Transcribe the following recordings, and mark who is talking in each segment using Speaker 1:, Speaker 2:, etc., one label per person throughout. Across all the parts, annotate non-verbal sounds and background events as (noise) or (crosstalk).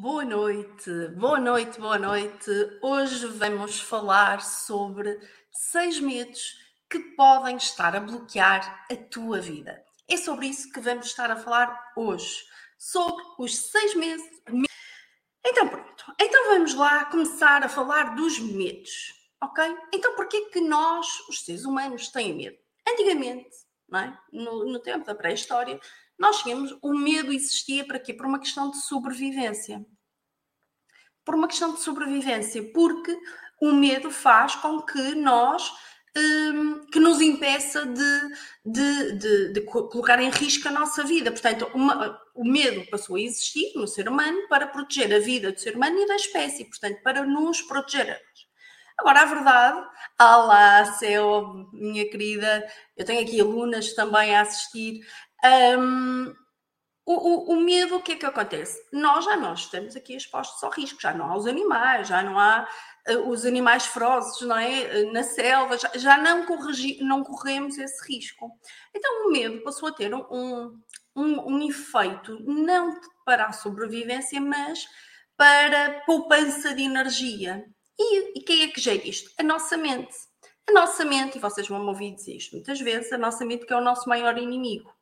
Speaker 1: Boa noite, boa noite, boa noite. Hoje vamos falar sobre seis medos que podem estar a bloquear a tua vida. É sobre isso que vamos estar a falar hoje, sobre os seis meses. Então pronto, então vamos lá começar a falar dos medos, ok? Então porquê que nós, os seres humanos, têm medo? Antigamente, não é? no, no tempo da pré-história, nós tínhamos, o medo existia para quê? Por uma questão de sobrevivência. Por uma questão de sobrevivência, porque o medo faz com que nós um, que nos impeça de, de, de, de, colocar em risco a nossa vida. Portanto, uma, o medo passou a existir no ser humano para proteger a vida do ser humano e da espécie, portanto, para nos proteger. Agora, a verdade, alá, céu, minha querida, eu tenho aqui alunas também a assistir, um, o, o, o, medo, o que é que acontece? Nós já nós estamos aqui expostos ao risco, já não há os animais, já não há uh, os animais ferozes, não é? Uh, na selva, já, já não, corrigi, não corremos esse risco. Então o medo passou a ter um, um, um efeito não para a sobrevivência, mas para poupança de energia. E, e quem é que gera isto? A nossa mente. A nossa mente, e vocês vão me ouvir dizer isto muitas vezes, a nossa mente que é o nosso maior inimigo.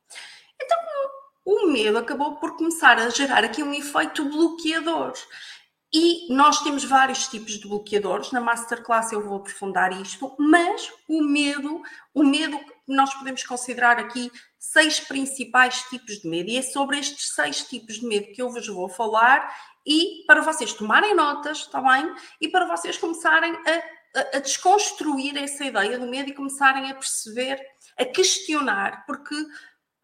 Speaker 1: O medo acabou por começar a gerar aqui um efeito bloqueador. E nós temos vários tipos de bloqueadores. Na masterclass eu vou aprofundar isto, mas o medo, o medo nós podemos considerar aqui seis principais tipos de medo. E é sobre estes seis tipos de medo que eu vos vou falar e para vocês tomarem notas, está bem? E para vocês começarem a, a, a desconstruir essa ideia do medo e começarem a perceber, a questionar, porque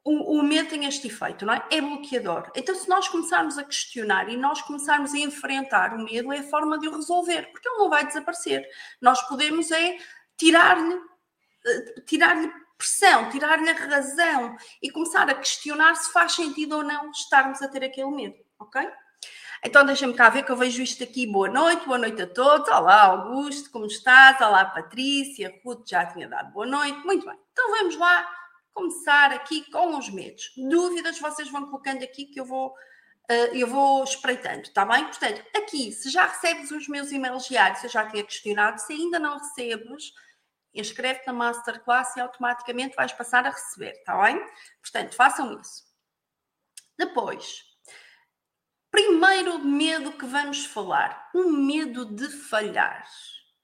Speaker 1: o, o, medo tem este efeito, não é? É bloqueador. Então, se nós começarmos a questionar e nós começarmos a enfrentar o medo, é a forma de o resolver, porque ele não vai desaparecer. Nós podemos é tirar-lhe eh, tirar-lhe pressão, tirar-lhe a razão e começar a questionar se faz sentido ou não estarmos a ter aquele medo, ok? Então deixa-me cá ver que eu vejo isto aqui. Boa noite, boa noite a todos. Olá, Augusto, como estás? Olá, Patrícia. Ruth já tinha dado boa noite. Muito bem. Então vamos lá começar aqui com os medos. Dúvidas vocês vão colocando aqui que eu vou, uh, eu vou espreitando, está bem? Portanto, aqui, se já recebes os meus e-mails diários, eu já tinha questionado, se ainda não recebes, inscreve-te na Masterclass e automaticamente vais passar a receber, está bem? Portanto, façam isso. Depois, primeiro medo que vamos falar, o medo de falhar.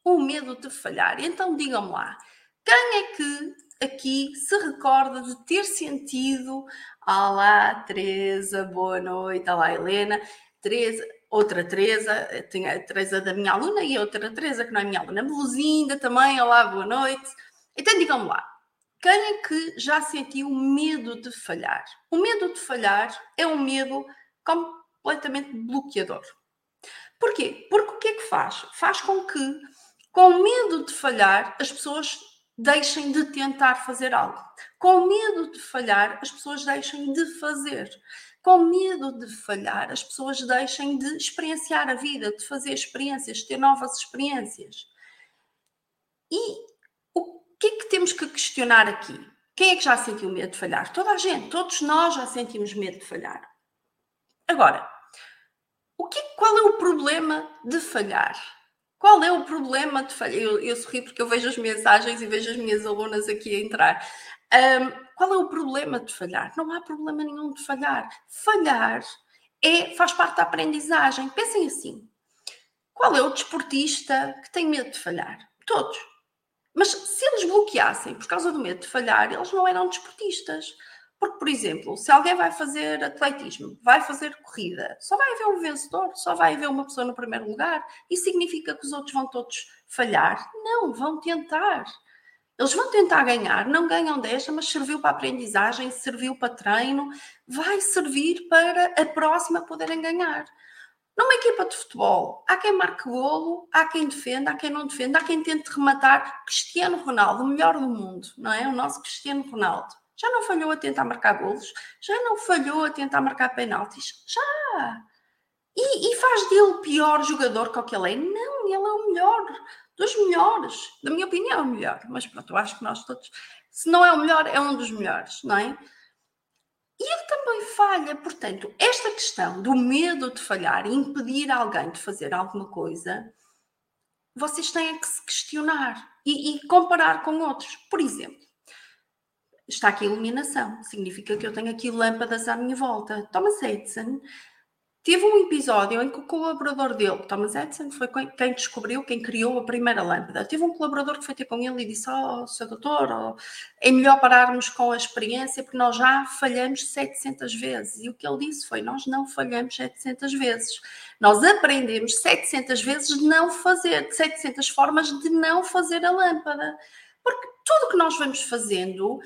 Speaker 1: O medo de falhar. Então, digam-me lá, quem é que aqui se recorda de ter sentido Olá, Teresa, boa noite. Olá, Helena. Teresa, outra Teresa, tinha a Teresa da minha aluna e outra Teresa que não é minha aluna. Meluzinda também, olá, boa noite. Então digam-me lá, quem é que já sentiu medo de falhar? O medo de falhar é um medo completamente bloqueador. Porquê? Porque o que é que faz? Faz com que, com medo de falhar, as pessoas deixem de tentar fazer algo. Com medo de falhar, as pessoas deixem de fazer. Com medo de falhar, as pessoas deixem de experienciar a vida, de fazer experiências, de ter novas experiências. E o que é que temos que questionar aqui? Quem é que já sentiu medo de falhar? Toda a gente, todos nós já sentimos medo de falhar. Agora, o que, qual é o problema de falhar? Qual é o problema de falhar? Eu, eu sorri porque eu vejo as mensagens e vejo as minhas alunas aqui a entrar. Um, qual é o problema de falhar? Não há problema nenhum de falhar. Falhar é, faz parte da aprendizagem. Pensem assim: qual é o desportista que tem medo de falhar? Todos. Mas se eles bloqueassem por causa do medo de falhar, eles não eram desportistas. Porque, por exemplo, se alguém vai fazer atletismo, vai fazer corrida, só vai haver um vencedor, só vai haver uma pessoa no primeiro lugar. Isso significa que os outros vão todos falhar? Não, vão tentar. Eles vão tentar ganhar, não ganham desta, mas serviu para aprendizagem, serviu para treino, vai servir para a próxima poderem ganhar. Numa equipa de futebol, há quem marque golo, há quem defenda, há quem não defenda, há quem tente rematar. Cristiano Ronaldo, o melhor do mundo, não é? O nosso Cristiano Ronaldo já não falhou a tentar marcar golos? Já não falhou a tentar marcar penaltis? Já! E, e faz dele pior jogador que o que ele é? Não, ele é o melhor, dos melhores. Da minha opinião, é o melhor. Mas pronto, eu acho que nós todos, se não é o melhor, é um dos melhores, não é? E ele também falha. Portanto, esta questão do medo de falhar e impedir alguém de fazer alguma coisa, vocês têm que se questionar e, e comparar com outros. Por exemplo, está aqui iluminação, significa que eu tenho aqui lâmpadas à minha volta. Thomas Edison Teve um episódio em que o colaborador dele, Thomas Edison, foi quem descobriu, quem criou a primeira lâmpada. Teve um colaborador que foi ter com ele e disse: Oh, seu doutor, oh, é melhor pararmos com a experiência porque nós já falhamos 700 vezes. E o que ele disse foi: Nós não falhamos 700 vezes. Nós aprendemos 700 vezes de não fazer, de 700 formas de não fazer a lâmpada. Porque tudo que nós vamos fazendo,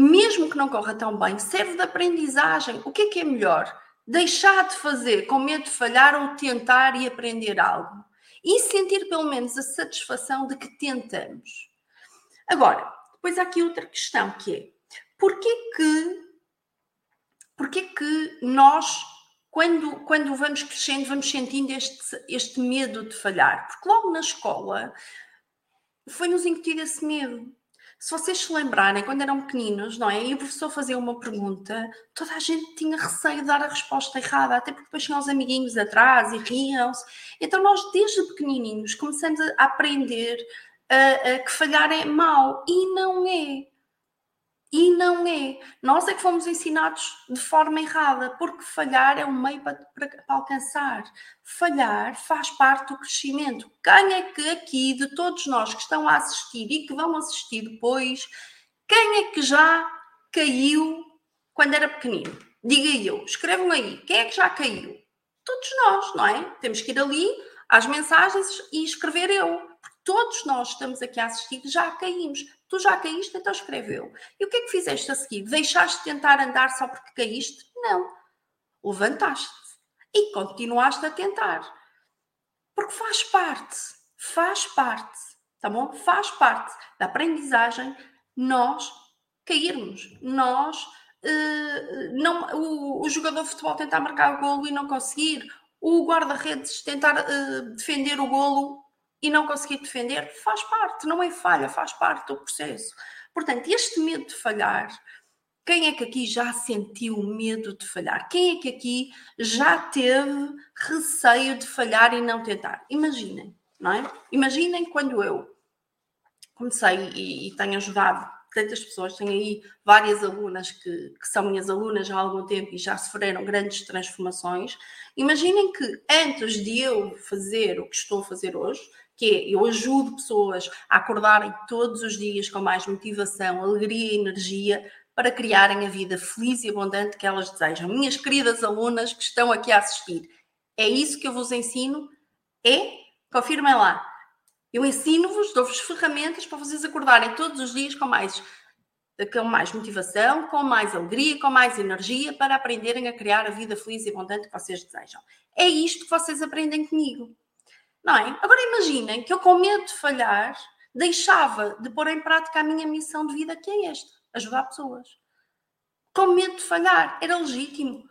Speaker 1: mesmo que não corra tão bem, serve de aprendizagem. O que é que é melhor? deixar de fazer com medo de falhar ou tentar e aprender algo. E sentir pelo menos a satisfação de que tentamos. Agora, depois há aqui outra questão que é porquê que, porquê que nós, quando, quando vamos crescendo, vamos sentindo este, este medo de falhar? Porque logo na escola foi-nos incutido esse medo. Se vocês se lembrarem, quando eram pequeninos, não é? E o professor fazia uma pergunta, toda a gente tinha receio de dar a resposta errada, até porque depois tinham os amiguinhos atrás e riam-se. Então, nós, desde pequenininhos, começamos a aprender a, que falhar é mau. E não é. E não é. Nós é que fomos ensinados de forma errada, porque falhar é um meio para, para, para, alcançar. Falhar faz parte do crescimento. Quem é que aqui, de todos nós que estão a assistir e que vão assistir depois, quem é que já caiu quando era pequenino? Diga eu, escrevam aí, quem é que já caiu? Todos nós, não é? Temos que ir ali às mensagens e escrever eu. Todos nós estamos aqui a assistir, já caímos. Tu já caíste, então escreveu. E o que é que fizeste a seguir? Deixaste de tentar andar só porque caíste? Não. Levantaste e continuaste a tentar. Porque faz parte, faz parte, tá bom? Faz parte da aprendizagem nós cairmos, nós uh, não, o, o, jogador de futebol tentar marcar o golo e não conseguir, o guarda-redes tentar uh, defender o golo e não conseguir defender, faz parte, não é falha, faz parte do processo. Portanto, este medo de falhar, quem é que aqui já sentiu medo de falhar? Quem é que aqui já teve receio de falhar e não tentar? Imaginem, não é? Imaginem quando eu comecei e, e tenho ajudado tantas pessoas, tenho aí várias alunas que, que, são minhas alunas há algum tempo e já sofreram grandes transformações. Imaginem que antes de eu fazer o que estou a fazer hoje, que é eu ajudo pessoas a acordarem todos os dias com mais motivação, alegria e energia para criarem a vida feliz e abundante que elas desejam. Minhas queridas alunas que estão aqui a assistir, é isso que eu vos ensino? É? Confirmem lá. Eu ensino-vos, dou-vos ferramentas para vocês acordarem todos os dias com mais, com mais motivação, com mais alegria, com mais energia para aprenderem a criar a vida feliz e abundante que vocês desejam. É isto que vocês aprendem comigo. Não é? Agora imaginem que eu, com medo de falhar, deixava de pôr em prática a minha missão de vida, que é esta: ajudar pessoas. Com medo de falhar, era legítimo.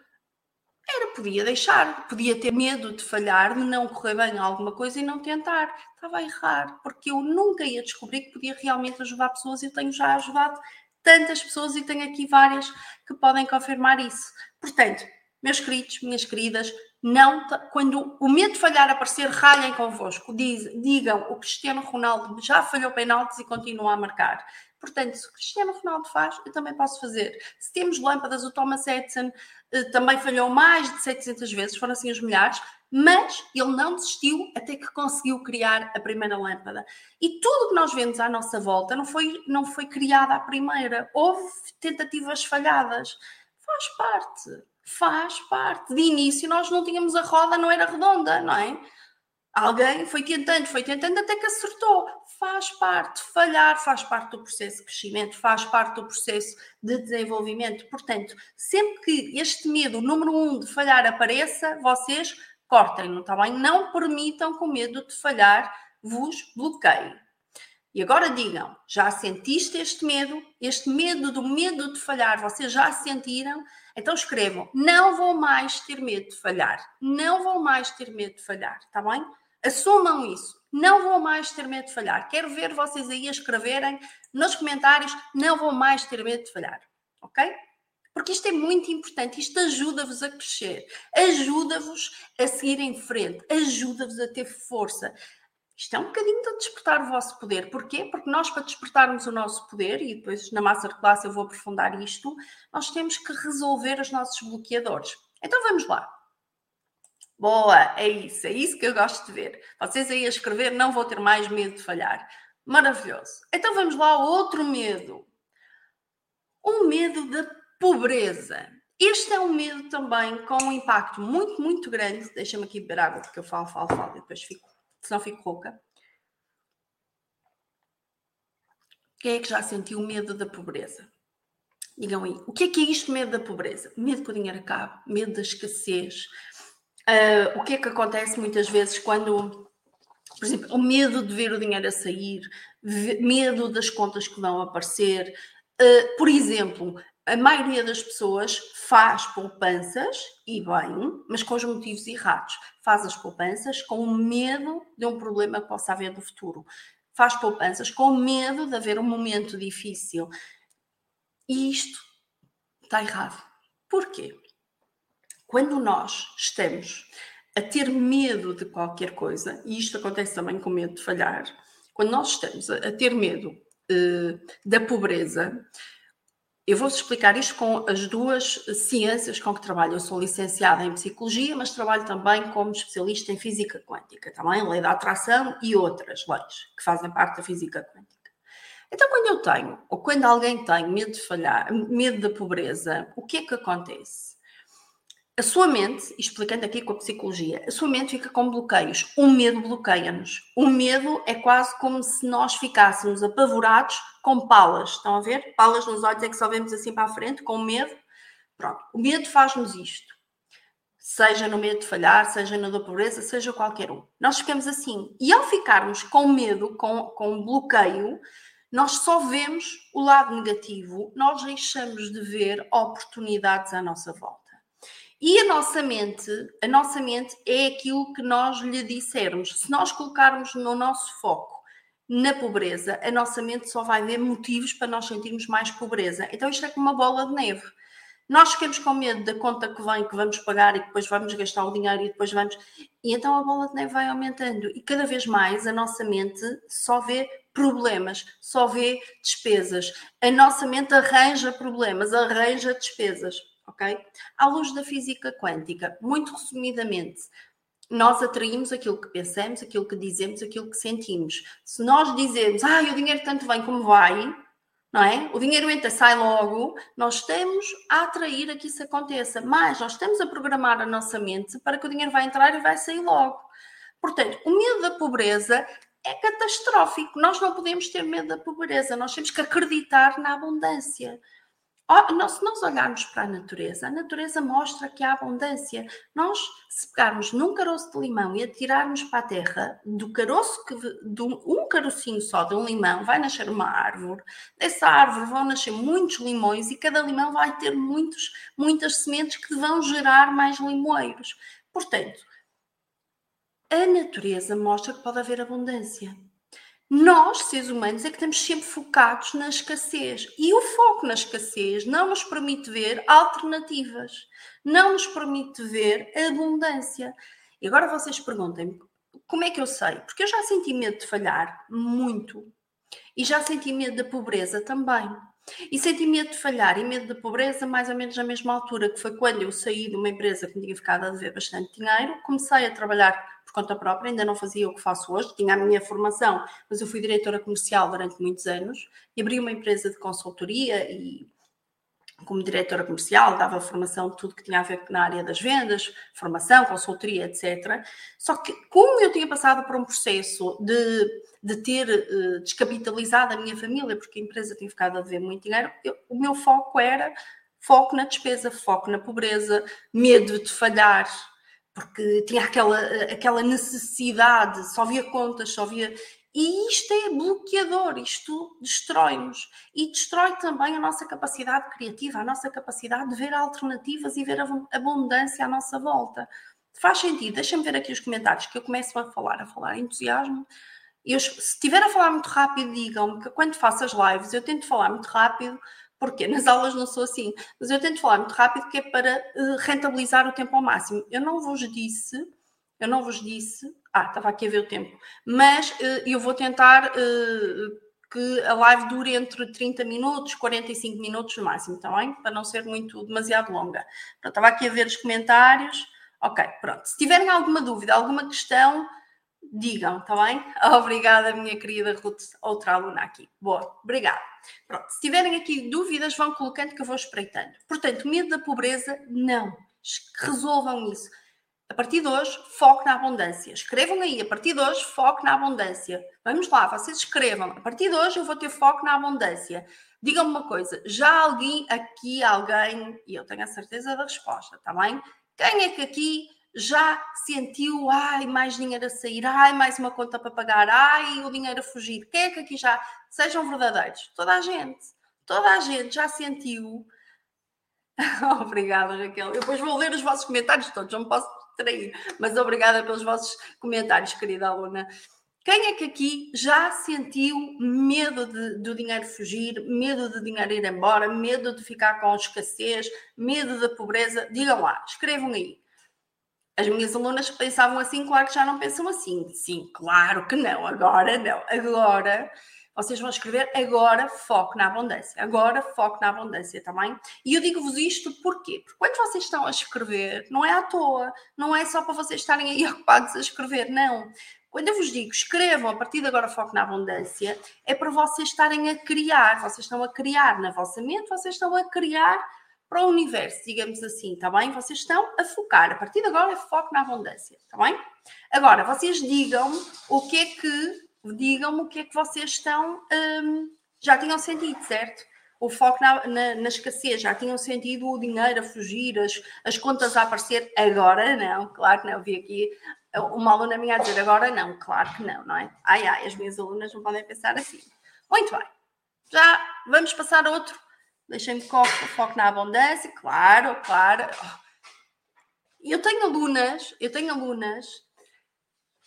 Speaker 1: Era, podia deixar, podia ter medo de falhar, de não correr bem alguma coisa e não tentar. Estava a errar, porque eu nunca ia descobrir que podia realmente ajudar pessoas. Eu tenho já ajudado tantas pessoas e tenho aqui várias que podem confirmar isso. Portanto, meus queridos, minhas queridas, não, quando o medo de falhar aparecer, ralhem convosco. Diz, digam, o Cristiano Ronaldo já falhou penaltis e continua a marcar. Portanto, se o Cristiano Ronaldo faz, eu também posso fazer. Se temos lâmpadas, o Thomas Edison eh, também falhou mais de 700 vezes, foram assim os milhares, mas ele não desistiu até que conseguiu criar a primeira lâmpada. E tudo que nós vemos à nossa volta não foi, não foi criado à primeira. Houve tentativas falhadas. Faz parte faz parte. De início nós não tínhamos a roda, não era redonda, não é? Alguém foi tentando, foi tentando até que acertou. Faz parte, falhar faz parte do processo de crescimento, faz parte do processo de desenvolvimento. Portanto, sempre que este medo número um de falhar apareça, vocês cortem-no, está bem? Não permitam que o medo de falhar vos bloqueie. E agora digam, já sentiste este medo? Este medo do medo de falhar, vocês já sentiram? Então escrevam: não vou mais ter medo de falhar. Não vou mais ter medo de falhar, está bem? Assumam isso. Não vou mais ter medo de falhar. Quero ver vocês aí a escreverem nos comentários: não vou mais ter medo de falhar. Ok? Porque isto é muito importante, isto ajuda-vos a crescer, ajuda-vos a seguir em frente, ajuda-vos a ter força. Isto é um bocadinho de despertar o vosso poder. Porquê? Porque nós, para despertarmos o nosso poder, e depois na Masterclass eu vou aprofundar isto, nós temos que resolver os nossos bloqueadores. Então vamos lá. Boa, é isso, é isso que eu gosto de ver. Vocês aí a escrever, não vou ter mais medo de falhar. Maravilhoso. Então vamos lá, outro medo. O medo da pobreza. Este é um medo também com um impacto muito, muito grande. Deixa-me aqui beber água, porque eu falo, falo, falo e depois fico, senão fico rouca. Quem é que já sentiu medo da pobreza? Digam aí, o que é que é isto, medo da pobreza? Medo que o dinheiro acabe, medo da escassez. Uh, o que é que acontece muitas vezes quando, por exemplo, o medo de ver o dinheiro a sair, medo das contas que vão aparecer. Uh, por exemplo, a maioria das pessoas faz poupanças, e bem, mas com os motivos errados. Faz as poupanças com medo de um problema que possa haver no futuro. Faz poupanças com medo de haver um momento difícil. E isto está errado. Porquê? Quando nós estamos a ter medo de qualquer coisa, e isto acontece também com medo de falhar, quando nós estamos a, ter medo uh, da pobreza, eu vou explicar isto com as duas ciências com que trabalho. Eu sou licenciada em psicologia, mas trabalho também como especialista em física quântica, também lei da atração e outras leis que fazem parte da física quântica. Então, quando eu tenho, ou quando alguém tem medo de falhar, medo da pobreza, o que é que acontece? A sua mente, explicando aqui com a psicologia, a sua mente fica com bloqueios. O medo bloqueia-nos. O medo é quase como se nós ficássemos apavorados com palas. Estão a ver? Palas nos olhos é que só vemos assim para a frente, com medo. Pronto. O medo faz-nos isto. Seja no medo de falhar, seja no da pobreza, seja qualquer um. Nós ficamos assim. E ao ficarmos com medo, com, com bloqueio, nós só vemos o lado negativo, nós deixamos de ver oportunidades à nossa volta. E a nossa mente, a nossa mente é aquilo que nós lhe dissermos. Se nós colocarmos no nosso foco na pobreza, a nossa mente só vai ver motivos para nós sentirmos mais pobreza. Então isto é como uma bola de neve. Nós ficamos com medo da conta que vem, que vamos pagar e depois vamos gastar o dinheiro e depois vamos. E então a bola de neve vai aumentando. E cada vez mais a nossa mente só vê problemas, só vê despesas. A nossa mente arranja problemas, arranja despesas ok? À luz da física quântica, muito resumidamente, nós atraímos aquilo que pensamos, aquilo que dizemos, aquilo que sentimos. Se nós dizemos, ah, o dinheiro tanto vem como vai, não é? O dinheiro entra, sai logo, nós estamos a atrair a que isso aconteça, mas nós estamos a programar a nossa mente para que o dinheiro vai entrar e vai sair logo. Portanto, o medo da pobreza é catastrófico. Nós não podemos ter medo da pobreza, nós temos que acreditar na abundância. Se nós olharmos para a natureza, a natureza mostra que há abundância. Nós, se pegarmos num caroço de limão e atirarmos para a terra, do caroço que, de um carocinho só de um limão, vai nascer uma árvore. Dessa árvore vão nascer muitos limões e cada limão vai ter muitos, muitas sementes que vão gerar mais limoeiros. Portanto, a natureza mostra que pode haver abundância. Nós, seres humanos, é que estamos sempre focados na escassez. E o foco na escassez não nos permite ver alternativas, não nos permite ver abundância. E agora vocês perguntem-me, como é que eu sei? Porque eu já senti medo de falhar muito. E já senti medo da pobreza também. E senti medo de falhar e medo da pobreza mais ou menos na mesma altura, que foi quando eu saí de uma empresa que me tinha ficado a dever bastante dinheiro, comecei a trabalhar conta própria, ainda não fazia o que faço hoje, tinha a minha formação, mas eu fui diretora comercial durante muitos anos e abri uma empresa de consultoria e como diretora comercial, dava formação de tudo que tinha a ver na área das vendas, formação, consultoria, etc. Só que, como eu tinha passado por um processo de, de ter uh, descapitalizado a minha família, porque a empresa tinha ficado a dever muito dinheiro, eu, o meu foco era foco na despesa, foco na pobreza, medo de falhar, porque tinha aquela, aquela necessidade, só via contas, só via. E isto é bloqueador, isto destrói-nos e destrói também a nossa capacidade criativa, a nossa capacidade de ver alternativas e ver abundância à nossa volta. Faz sentido? Deixa-me ver aqui os comentários que eu começo a falar, a falar entusiasmo. Eu, se estiver a falar muito rápido, digam-me que quando faço as lives eu tento falar muito rápido Porque nas aulas não sou assim, mas eu tento falar muito rápido que é para uh, rentabilizar o tempo ao máximo. Eu não vos disse, eu não vos disse, ah, estava aqui a ver o tempo, mas uh, eu vou tentar uh, que a live dure entre 30 minutos, 45 minutos no máximo, está bem? Para não ser muito demasiado longa. Pronto, estava aqui a ver os comentários. Ok, pronto. Se tiverem alguma dúvida, alguma questão, digam, está bem? (laughs) Obrigada, minha querida Ruth, outra aluna aqui. Boa, obrigada. Pronto, se tiverem aqui dúvidas, vão colocando que eu vou espreitando. Portanto, medo da pobreza, não. Resolvam isso. A partir de hoje, foco na abundância. Escrevam aí, a partir de hoje, foco na abundância. Vamos lá, vocês escrevam. A partir de hoje, eu vou ter foco na abundância. Digam-me uma coisa, já alguém aqui, alguém, e eu tenho a certeza da resposta, está bem? Quem é que aqui já sentiu, ai, mais dinheiro a sair, ai, mais uma conta para pagar, ai, o dinheiro a fugir? Quem é que aqui já, sejam verdadeiros? Toda a gente, toda a gente já sentiu. (laughs) Obrigada, Raquel. Eu depois vou ler os vossos comentários todos, não posso distrair, mas obrigada pelos vossos comentários, querida aluna. Quem é que aqui já sentiu medo de, do dinheiro fugir, medo de dinheiro ir embora, medo de ficar com escassez, medo da pobreza? Digam lá, escrevam aí. As minhas alunas pensavam assim, claro que já não pensam assim. Sim, claro que não, agora não. Agora vocês vão escrever agora foco na abundância. Agora foco na abundância, também. Tá e eu digo-vos isto porquê? Porque quando vocês estão a escrever, não é à toa, não é só para vocês estarem aí (laughs) ocupados a escrever, não. Quando eu vos digo escrevam a partir de agora foco na abundância, é para vocês estarem a criar, vocês estão a criar na vossa mente, vocês estão a criar para o universo, digamos assim, está bem? Vocês estão a focar, a partir de agora é foco na abundância, está bem? Agora, vocês digam o que é que digam-me o que é que vocês estão, um, já tinham sentido, certo? O foco na, na, na, escassez, já tinham sentido o dinheiro a fugir, as, as contas a aparecer, agora não, claro que não, vi aqui uma aluna minha a dizer agora não, claro que não, não é? Ai, ai, as minhas alunas não podem pensar assim. Muito bem, já vamos passar a outro, deixem-me foco, na abundância, claro, claro. Eu tenho alunas, eu tenho alunas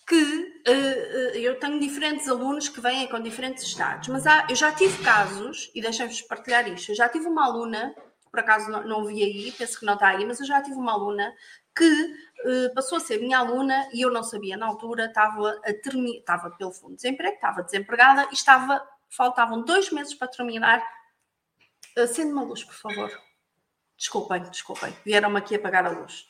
Speaker 1: que uh, eu tenho diferentes alunos que vêm com diferentes estados, mas há, eu já tive casos, e deixem-vos partilhar isto, eu já tive uma aluna, por acaso não, não vi aí, penso que não está aí, mas eu já tive uma aluna que uh, passou a ser minha aluna e eu não sabia na altura, estava a estava pelo fundo de desemprego, estava desempregada e estava, faltavam dois meses para terminar. Uh, Acende uma luz, por favor. Desculpem, desculpem, vieram-me aqui apagar a luz.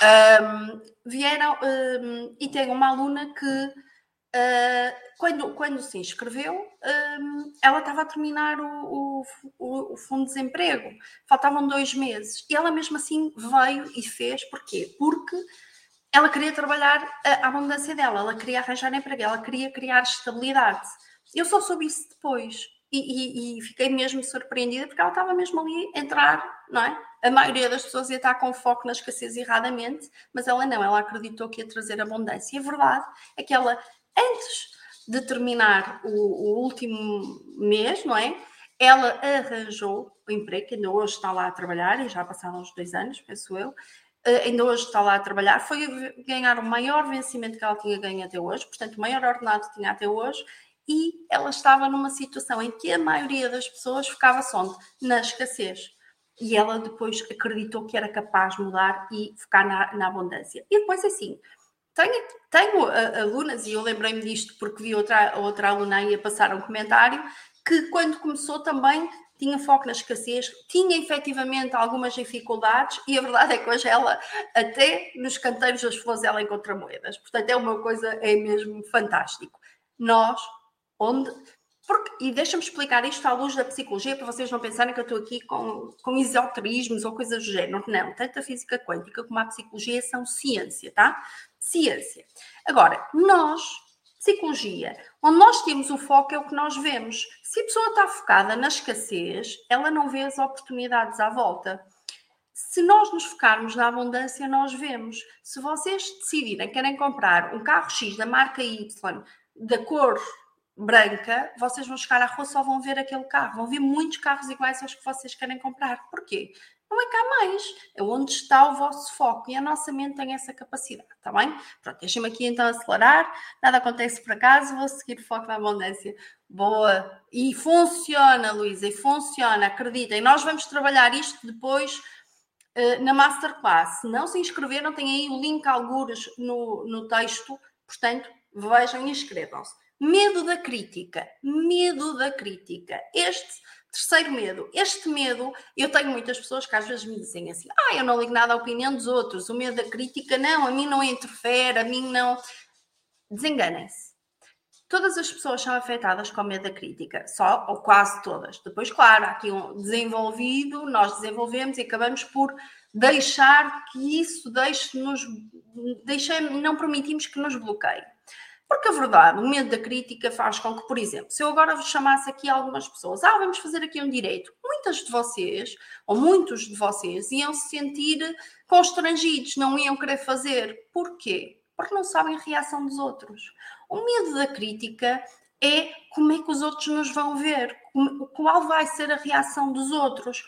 Speaker 1: Um, vieram um, e tem uma aluna que, uh, quando, quando se inscreveu, um, ela estava a terminar o, o, o, fundo de desemprego, faltavam dois meses, e ela mesmo assim veio e fez, porquê? Porque ela queria trabalhar a, a abundância dela, ela queria arranjar emprego, ela queria criar estabilidade. Eu só soube isso depois. E, e, e, fiquei mesmo surpreendida porque ela estava mesmo ali a entrar, não é? A maioria das pessoas ia estar com foco na escassez erradamente, mas ela não, ela acreditou que ia trazer abundância. E a verdade é que ela, antes de terminar o, o último mês, não é? Ela arranjou o emprego, que ainda hoje está lá a trabalhar, e já passaram uns dois anos, penso eu, Uh, ainda hoje está lá a trabalhar, foi ganhar o maior vencimento que ela tinha ganho até hoje, portanto, o maior ordenado que tinha até hoje, e ela estava numa situação em que a maioria das pessoas ficava só na escassez. E ela depois acreditou que era capaz de mudar e focar na, na abundância. E depois, assim, tenho, tenho alunas, e eu lembrei-me disto porque vi outra, outra aluna aí a passar um comentário, que quando começou também tinha foco na escassez, tinha efetivamente algumas dificuldades e a verdade é que hoje ela, até nos canteiros das flores, ela encontra moedas. Portanto, é uma coisa, é mesmo fantástico. Nós Onde, porque, e deixa-me explicar isto à luz da psicologia, para vocês não pensarem que eu estou aqui com, com esoterismos ou coisas do género. Não, tanto a física quântica como a psicologia são ciência, tá? Ciência. Agora, nós, psicologia, onde nós temos o foco é o que nós vemos. Se a pessoa está focada na escassez, ela não vê as oportunidades à volta. Se nós nos focarmos na abundância, nós vemos. Se vocês decidirem querem comprar um carro X da marca Y, da cor branca, vocês vão chegar à rua só vão ver aquele carro, vão ver muitos carros iguais aos que vocês querem comprar. Porquê? não é cá mais, é onde está o vosso foco e a nossa mente tem essa capacidade, está bem? Pronto, deixem-me aqui então acelerar, nada acontece por acaso, vou seguir o foco da abundância. Boa! E funciona, Luísa, e funciona, acreditem. Nós vamos trabalhar isto depois uh, na Masterclass. Se não se inscreveram, tem aí o link algures no, no texto, portanto, vejam e inscrevam-se. Medo da crítica, medo da crítica. Este Terceiro medo. Este medo, eu tenho muitas pessoas que às vezes me dizem assim: ah, eu não ligo nada à opinião dos outros, o medo da crítica, não, a mim não interfere, a mim não. Desenganem-se. Todas as pessoas são afetadas com medo da crítica, só ou quase todas. Depois, claro, há aqui um desenvolvido, nós desenvolvemos e acabamos por deixar que isso deixe-nos, deixe, não permitimos que nos bloqueie. Porque a verdade, o medo da crítica faz com que, por exemplo, se eu agora vos chamasse aqui algumas pessoas, ah, vamos fazer aqui um direito, muitas de vocês, ou muitos de vocês, iam se sentir constrangidos, não iam querer fazer. Porquê? Porque não sabem a reação dos outros. O medo da crítica é como é que os outros nos vão ver, qual vai ser a reação dos outros.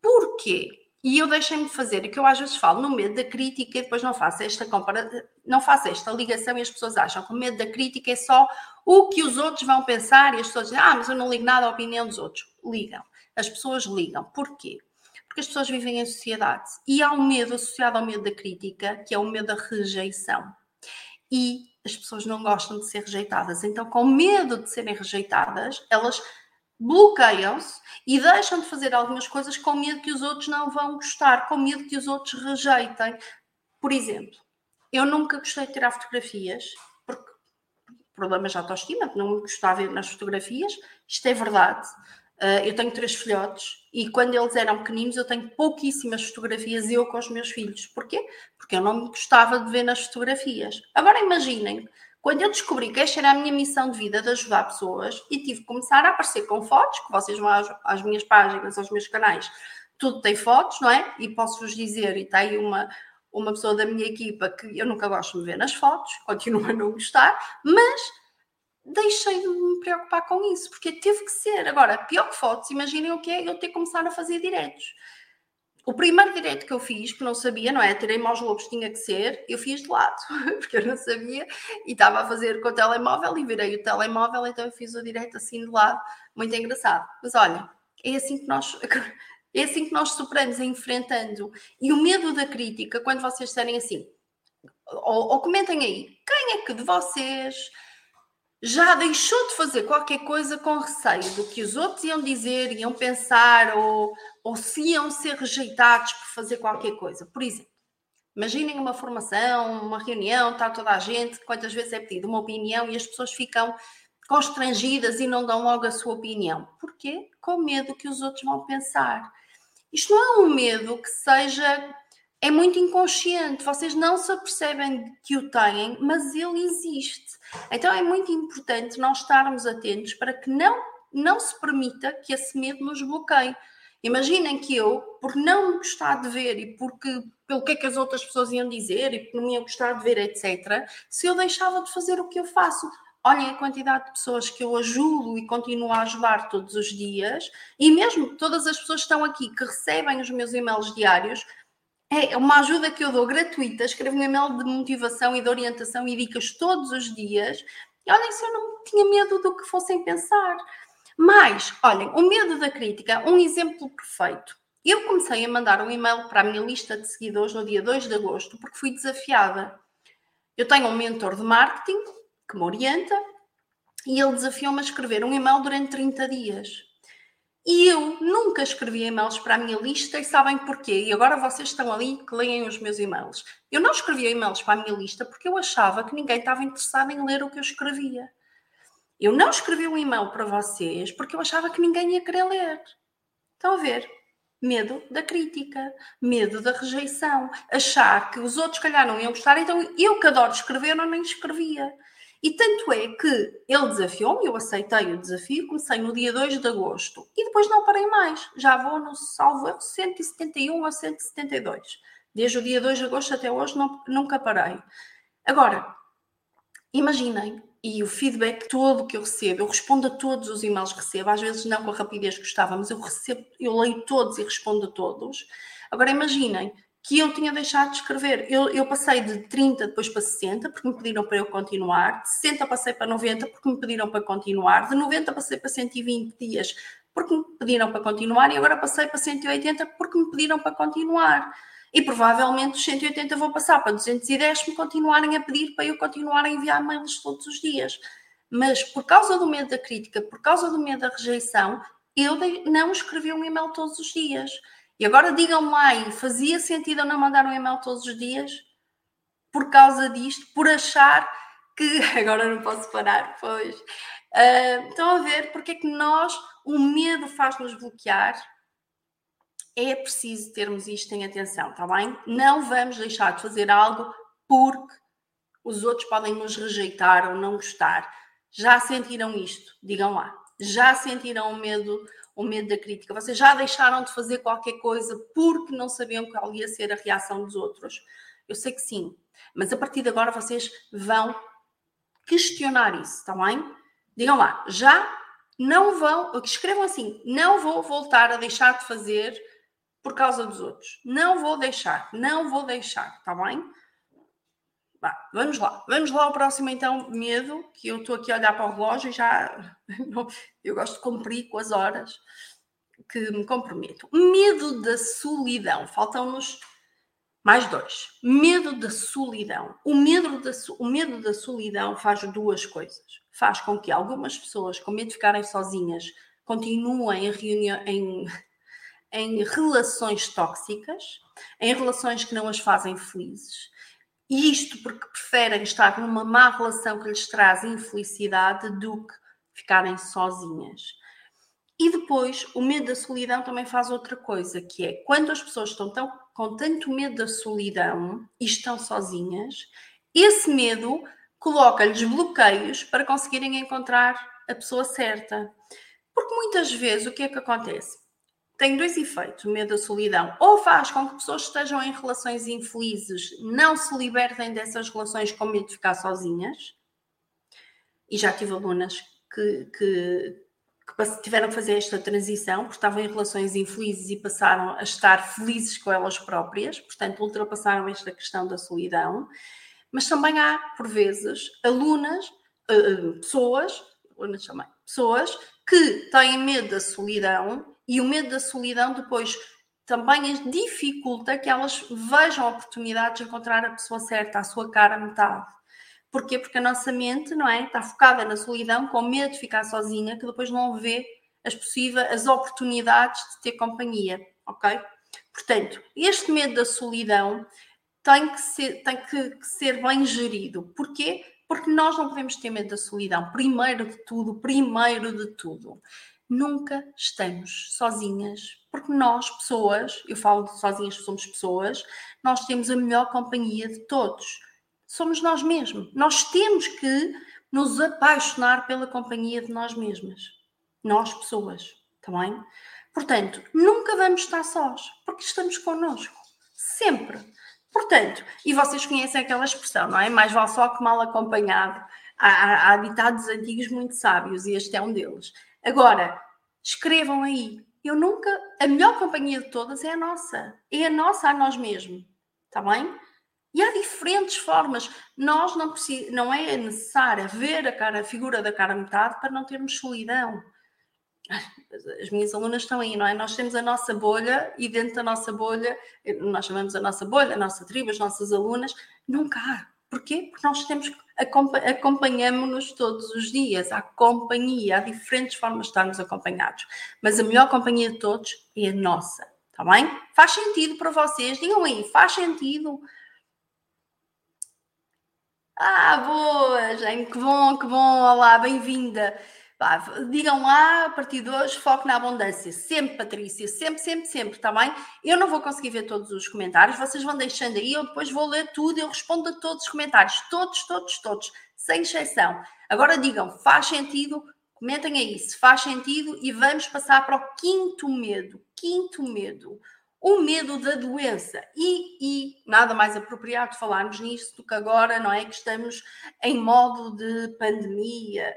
Speaker 1: Porquê? E eu deixei-me fazer, e que eu às vezes falo no medo da crítica e depois não faço esta compara, não faço esta ligação e as pessoas acham que o medo da crítica é só o que os outros vão pensar e as pessoas dizem, ah, mas eu não ligo nada à opinião dos outros. Ligam. As pessoas ligam. Porquê? Porque as pessoas vivem em sociedade e há um medo associado ao medo da crítica, que é o medo da rejeição. E as pessoas não gostam de ser rejeitadas. Então, com medo de serem rejeitadas, elas bloqueiam-se e deixam de fazer algumas coisas com medo que os outros não vão gostar, com medo que os outros rejeitem. Por exemplo, eu nunca gostei de tirar fotografias, porque problemas de autoestima, não me gostava ver nas fotografias, isto é verdade. Uh, eu tenho três filhotes e quando eles eram pequeninos eu tenho pouquíssimas fotografias eu com os meus filhos. Porquê? Porque eu não me gostava de ver nas fotografias. Agora imaginem, quando eu descobri que esta era a minha missão de vida, de ajudar pessoas, e tive que começar a aparecer com fotos, que vocês vão às, às minhas páginas, aos meus canais, tudo tem fotos, não é? E posso-vos dizer, e tem uma, uma pessoa da minha equipa que eu nunca gosto de ver nas fotos, (laughs) continuo a não gostar, mas deixei de me preocupar com isso, porque teve que ser. Agora, pior que fotos, imaginem o que é eu ter que começar a fazer diretos. O primeiro direito que eu fiz, que não sabia, não é? Tirei-me aos lobos, tinha que ser, eu fiz de lado, (laughs) porque eu não sabia e estava a fazer com o telemóvel e virei o telemóvel, então eu fiz o direito assim de lado, muito engraçado. Mas olha, é assim que nós. (laughs) É assim que nós superamos, é enfrentando. E o medo da crítica, quando vocês disserem assim, ou, ou comentem aí, quem é que de vocês já deixou de fazer qualquer coisa com receio do que os outros iam dizer, iam pensar ou, ou se iam ser rejeitados por fazer qualquer coisa. Por exemplo, imaginem uma formação, uma reunião, está toda a gente, quantas vezes é pedido uma opinião e as pessoas ficam constrangidas e não dão logo a sua opinião. Porquê? Com medo que os outros vão pensar. Isto não é um medo que seja é muito inconsciente, vocês não se apercebem que o têm, mas ele existe. Então é muito importante nós estarmos atentos para que não, não se permita que esse medo nos bloqueie. Imaginem que eu, por não me gostar de ver e porque pelo que é que as outras pessoas iam dizer e porque não me iam gostar de ver, etc., se eu deixava de fazer o que eu faço. Olhem a quantidade de pessoas que eu ajudo e continuo a ajudar todos os dias, e mesmo todas as pessoas que estão aqui que recebem os meus e-mails diários, é uma ajuda que eu dou gratuita. Escrevo um e-mail de motivação e de orientação e dicas todos os dias. E olhem, se eu não tinha medo do que fossem pensar. Mas, olhem, o medo da crítica, um exemplo perfeito. Eu comecei a mandar um e-mail para a minha lista de seguidores no dia 2 de agosto porque fui desafiada. Eu tenho um mentor de marketing que me orienta e ele desafiou-me a escrever um e-mail durante 30 dias. E eu nunca escrevi e-mails para a minha lista e sabem porquê. E agora vocês estão ali que leem os meus e-mails. Eu não escrevia e-mails para a minha lista porque eu achava que ninguém estava interessado em ler o que eu escrevia. Eu não escrevi um e-mail para vocês porque eu achava que ninguém ia querer ler. Estão a ver? Medo da crítica, medo da rejeição, achar que os outros, calhar, não iam gostar, então eu que adoro escrever, não nem escrevia. E tanto é que ele desafiou-me, eu aceitei o desafio, comecei no dia 2 de agosto e depois não parei mais. Já vou no salvo 171 a 172. Desde o dia 2 de agosto até hoje não, nunca parei. Agora, imaginem, e o feedback todo que eu recebo, eu respondo a todos os e-mails que recebo, às vezes não com a rapidez que gostava, mas eu recebo, eu leio todos e respondo a todos. Agora imaginem que eu tinha deixado de escrever. Eu, eu passei de 30 depois para 60, porque me pediram para eu continuar, de 60 passei para 90, porque me pediram para continuar, de 90 passei para 120 dias, porque me pediram para continuar, e agora passei para 180 porque me pediram para continuar. E provavelmente os 180 vou passar para 210 se me continuarem a pedir para eu continuar a enviar mails todos os dias. Mas por causa do medo da crítica, por causa do medo da rejeição, eu não escrevi um e-mail todos os dias. E agora digam lá, fazia sentido eu não mandar um e-mail todos os dias? Por causa disto, por achar que (laughs) agora não posso parar, pois. Uh, estão a ver porque é que nós, o medo faz-nos bloquear? É preciso termos isto em atenção, está bem? Não vamos deixar de fazer algo porque os outros podem nos rejeitar ou não gostar. Já sentiram isto? Digam lá. Já sentiram o medo o medo da crítica? Vocês já deixaram de fazer qualquer coisa porque não sabiam qual ia ser a reação dos outros? Eu sei que sim, mas a partir de agora vocês vão questionar isso, está bem? Digam lá, já não vão, escrevam assim, não vou voltar a deixar de fazer por causa dos outros. Não vou deixar, não vou deixar, está bem? Bah, vamos lá, vamos lá ao próximo então, medo, que eu estou aqui a olhar para o relógio e já (laughs) eu gosto de cumprir com as horas que me comprometo. Medo da solidão, faltam-nos mais dois. Medo da solidão. O medo da, o medo da solidão faz duas coisas. Faz com que algumas pessoas, com medo de ficarem sozinhas, continuem em, em, (laughs) em relações tóxicas, em relações que não as fazem felizes e isto porque preferem estar numa má relação que lhes traz infelicidade do que ficarem sozinhas. E depois, o medo da solidão também faz outra coisa, que é quando as pessoas estão tão, com tanto medo da solidão e estão sozinhas, esse medo coloca-lhes bloqueios para conseguirem encontrar a pessoa certa. Porque muitas vezes o que é que acontece? Tem dois efeitos, o medo da solidão. Ou faz com que pessoas estejam em relações infelizes, não se libertem dessas relações com medo de ficar sozinhas. E já tive alunas que, que, que tiveram que fazer esta transição, porque estavam em relações infelizes e passaram a estar felizes com elas próprias, portanto, ultrapassaram esta questão da solidão. Mas também há, por vezes, alunas, eh, eh, pessoas, alunas também, pessoas que têm medo da solidão e o medo da solidão depois também dificulta que elas vejam a oportunidade de encontrar a pessoa certa, a sua cara metade. Porquê? Porque a nossa mente, não é? Está focada na solidão, com medo de ficar sozinha, que depois não vê as possíveis, as oportunidades de ter companhia, ok? Portanto, este medo da solidão tem que ser, tem que, que ser bem gerido. Porquê? Porque nós não podemos ter medo da solidão. Primeiro de tudo, primeiro de tudo nunca estamos sozinhas, porque nós, pessoas, eu falo de sozinhas, somos pessoas, nós temos a melhor companhia de todos. Somos nós mesmos. Nós temos que nos apaixonar pela companhia de nós mesmas. Nós, pessoas, também. Tá Portanto, nunca vamos estar sós, porque estamos connosco. Sempre. Portanto, e vocês conhecem aquela expressão, não é? Mais vale só que mal acompanhado. Há, há, há ditados antigos muito sábios e este é um deles. Agora, escrevam aí. Eu nunca. A melhor companhia de todas é a nossa. É a nossa a nós mesmos. Está bem? E há diferentes formas. Nós não, não é necessário ver a, cara, a figura da cara metade para não termos solidão. As minhas alunas estão aí, não é? Nós temos a nossa bolha e dentro da nossa bolha, nós chamamos a nossa bolha, a nossa tribo, as nossas alunas, nunca há. Porquê? Porque nós temos acompanhamos-nos todos os dias, há companhia, há diferentes formas de estarmos acompanhados, mas a melhor companhia de todos é a nossa, está bem? Faz sentido para vocês? Digam aí, faz sentido? Ah, boa, gente, que bom, que bom, olá, bem-vinda. Digam lá, a partir de hoje, foco na abundância. Sempre, Patrícia, sempre, sempre, sempre, está bem? Eu não vou conseguir ver todos os comentários, vocês vão deixando aí, eu depois vou ler tudo, eu respondo a todos os comentários, todos, todos, todos, sem exceção. Agora digam, faz sentido? Comentem aí se faz sentido e vamos passar para o quinto medo. Quinto medo o medo da doença. E, e, nada mais apropriado falarmos nisso do que agora, não é? Que estamos em modo de pandemia.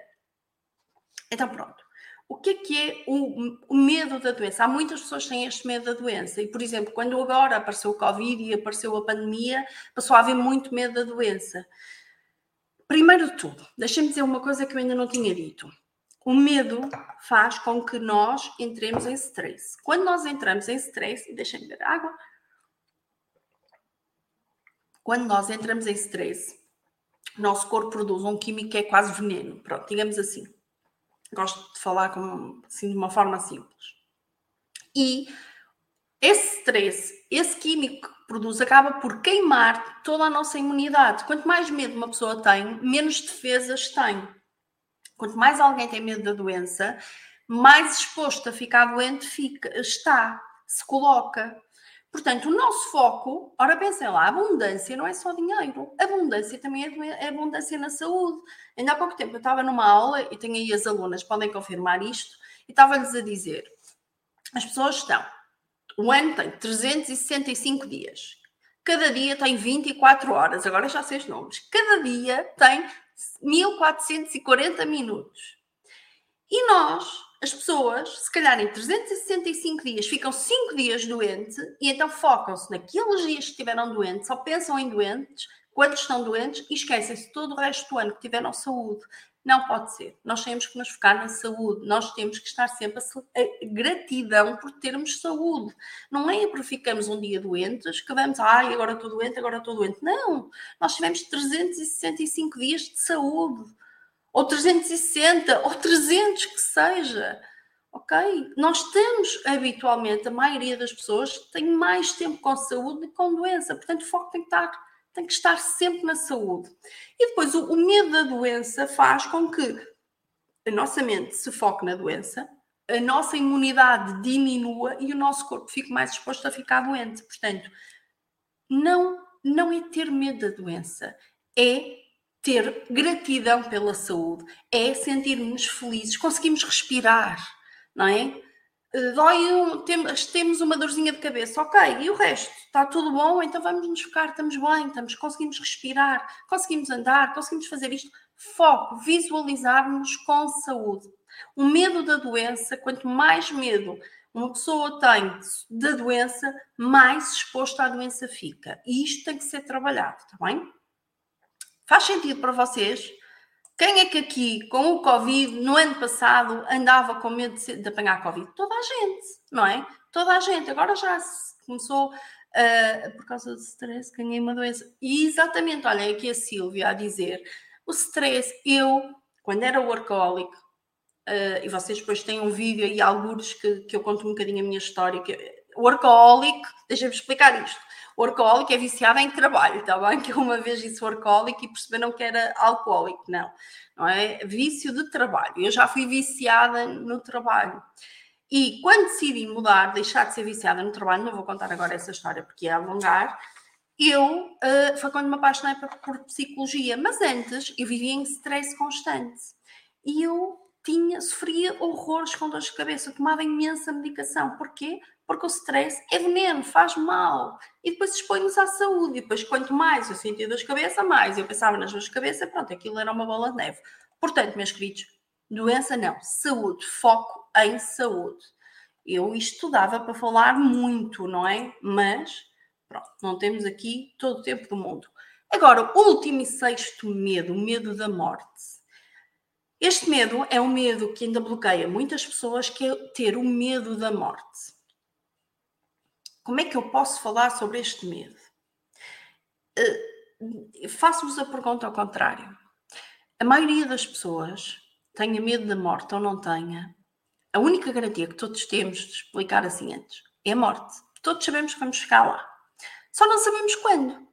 Speaker 1: Então, pronto. o que é que é o, o, medo da doença? Há muitas pessoas que têm este medo da doença. E, por exemplo, quando agora apareceu o Covid e apareceu a pandemia, passou a haver muito medo da doença. Primeiro de tudo, deixem-me dizer uma coisa que eu ainda não tinha dito. O medo faz com que nós entremos em stress. Quando nós entramos em stress, deixem-me beber água. Quando nós entramos em stress, nosso corpo produz um químico que é quase veneno. Pronto, digamos assim. Gosto de falar com, assim, de uma forma simples. E esse stress, esse químico que produz, acaba por queimar toda a nossa imunidade. Quanto mais medo uma pessoa tem, menos defesas tem. Quanto mais alguém tem medo da doença, mais exposto a ficar doente fica, está, se coloca. Portanto, o nosso foco, ora pensem lá, abundância não é só dinheiro, abundância também é, é abundância na saúde. Ainda há pouco tempo eu estava numa aula e tenho aí as alunas, podem confirmar isto, e estava-lhes a dizer: as pessoas estão, o ano tem 365 dias, cada dia tem 24 horas, agora já sei os nomes, cada dia tem 1440 minutos. E nós, as pessoas, se calhar em 365 dias, ficam 5 dias doentes e então focam-se naqueles dias que estiveram doentes, só pensam em doentes, quando estão doentes e esquecem-se todo o resto do ano que tiveram saúde. Não pode ser. Nós temos que nos focar na saúde. Nós temos que estar sempre a, gratidão por termos saúde. Não é porque ficamos um dia doentes que vamos, ai, agora estou doente, agora estou doente. Não. Nós tivemos 365 dias de saúde ou 360, ou 300 que seja. Ok? Nós temos habitualmente, a maioria das pessoas tem mais tempo com saúde do que com doença, portanto o foco tem que estar, tem que estar sempre na saúde. E depois o, o medo da doença faz com que a nossa mente se foque na doença, a nossa imunidade diminua e o nosso corpo fique mais exposto a ficar doente. Portanto, não, não é ter medo da doença, é ter gratidão pela saúde, é sentirmos felizes, conseguimos respirar, não é? Eh, dói, um, temos uma dorzinha de cabeça, ok, e o resto? Está tudo bom? Então vamos nos focar, estamos bem, estamos, conseguimos respirar, conseguimos andar, conseguimos fazer isto. Foco, visualizarmos com saúde. O medo da doença, quanto mais medo uma pessoa tem da doença, mais exposta à doença fica. E isto tem que ser trabalhado, está bem? Faz sentido para vocês? Quem é que aqui, com o Covid, no ano passado, andava com medo de, de apanhar Covid? Toda a gente, não é? Toda a gente. Agora já começou, uh, por causa do stress, ganhei uma doença. E exatamente, olha, aqui a Silvia a dizer: o stress, eu, quando era workaholic, uh, e vocês depois têm um vídeo aí, alguns que, que eu conto um bocadinho a minha história, que workaholic, deixem-me explicar isto workaholic é viciada em trabalho, está bem? Que eu uma vez disse workaholic e perceberam que era alcoólico, não, não é? Vício de trabalho. Eu já fui viciada no trabalho. E quando decidi mudar, deixar de ser viciada no trabalho, não vou contar agora essa história porque é alongar, eu uh, foi quando me apaixonei por, por psicologia, mas antes eu vivia em stress constante. E eu tinha, sofria horrores com dores de cabeça, eu tomava imensa medicação. Porquê? Porque o stress é veneno, faz mal. E depois expõe-nos à saúde. E depois, quanto mais eu sentia dor de cabeça, mais eu pensava nas dores de cabeça, pronto, aquilo era uma bola de neve. Portanto, meus queridos, doença não, saúde, foco em saúde. Eu estudava para falar muito, não é? Mas, pronto, não temos aqui todo o tempo do mundo. Agora, último e sexto medo, o medo da morte. Este medo é um medo que ainda bloqueia muitas pessoas, que é ter o medo da morte. Como é que eu posso falar sobre este medo? Uh, Faço-vos a pergunta ao contrário. A maioria das pessoas tenha medo da morte ou não tenha, a única garantia que todos temos de explicar assim antes é a morte. Todos sabemos que vamos chegar lá. Só não sabemos quando.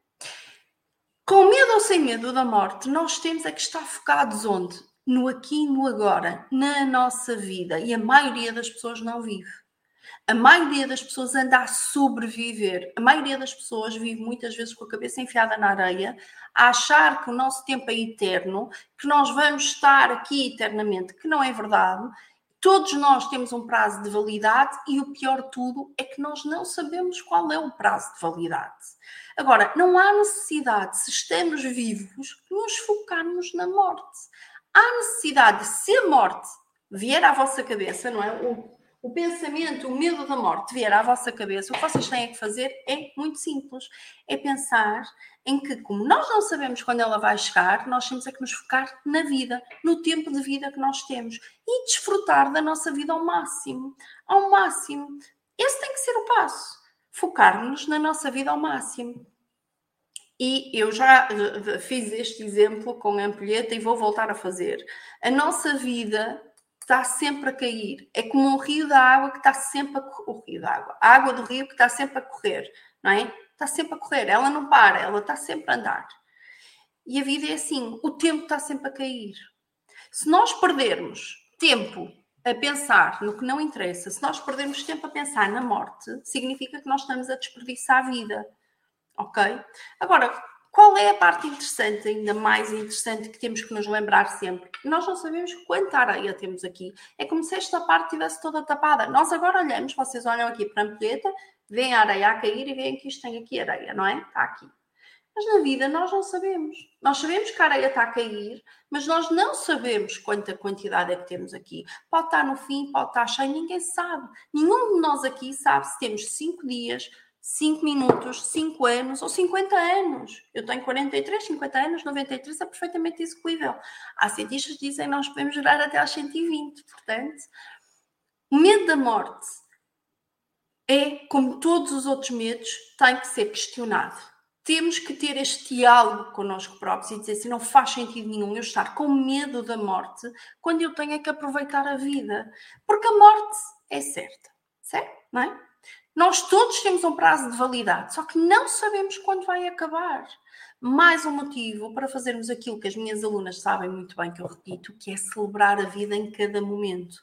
Speaker 1: Com medo ou sem medo da morte, nós temos é que estar focados onde? No aqui e no agora, na nossa vida. E a maioria das pessoas não vive. A maioria das pessoas anda a sobreviver. A maioria das pessoas vive muitas vezes com a cabeça enfiada na areia, a achar que o nosso tempo é eterno, que nós vamos estar aqui eternamente, que não é verdade. Todos nós temos um prazo de validade e o pior de tudo é que nós não sabemos qual é o prazo de validade. Agora, não há necessidade, se estamos vivos, nos focarmos na morte. Há necessidade, se a morte vier à vossa cabeça, não é? O pensamento, o medo da morte vier à vossa cabeça, o que vocês têm que fazer é muito simples. É pensar em que, como nós não sabemos quando ela vai chegar, nós temos é que nos focar na vida, no tempo de vida que nós temos e desfrutar da nossa vida ao máximo. Ao máximo. Esse tem que ser o passo. Focar-nos na nossa vida ao máximo. E eu já eh, fiz este exemplo com a ampulheta e vou voltar a fazer. A nossa vida está sempre a cair. É como um rio da água que está sempre a o rio da água, a água do rio que está sempre a correr, não é? Está sempre a correr, ela não para, ela está sempre a andar. E a vida é assim, o tempo está sempre a cair. Se nós perdermos tempo a pensar no que não interessa, se nós perdermos tempo a pensar na morte, significa que nós estamos a desperdiçar a vida. Ok? Agora, qual é a parte interessante, ainda mais interessante, que temos que nos lembrar sempre? Nós não sabemos quanta areia temos aqui. É como se esta parte estivesse toda tapada. Nós agora olhamos, vocês olham aqui para a ampulheta, veem a areia a cair e veem que isto tem aqui areia, não é? Está aqui. Mas na vida nós não sabemos. Nós sabemos que a areia está a cair, mas nós não sabemos quanta quantidade é que temos aqui. Pode estar no fim, pode estar cheio, ninguém sabe. Nenhum de nós aqui sabe se temos cinco dias, 5 minutos, 5 anos ou 50 anos. Eu tenho 43, 50 anos, 93 é perfeitamente execuível. Há cientistas que dizem que nós podemos gerar até aos 120. Portanto, o medo da morte é, como todos os outros medos, tem que ser questionado. Temos que ter este diálogo connosco próprios e dizer assim: não faz sentido nenhum eu estar com medo da morte quando eu tenho que aproveitar a vida. Porque a morte é certa, certo? Não é? Nós todos temos um prazo de validade, só que não sabemos quando vai acabar. Mais um motivo para fazermos aquilo que as minhas alunas sabem muito bem que eu repito, que é celebrar a vida em cada momento.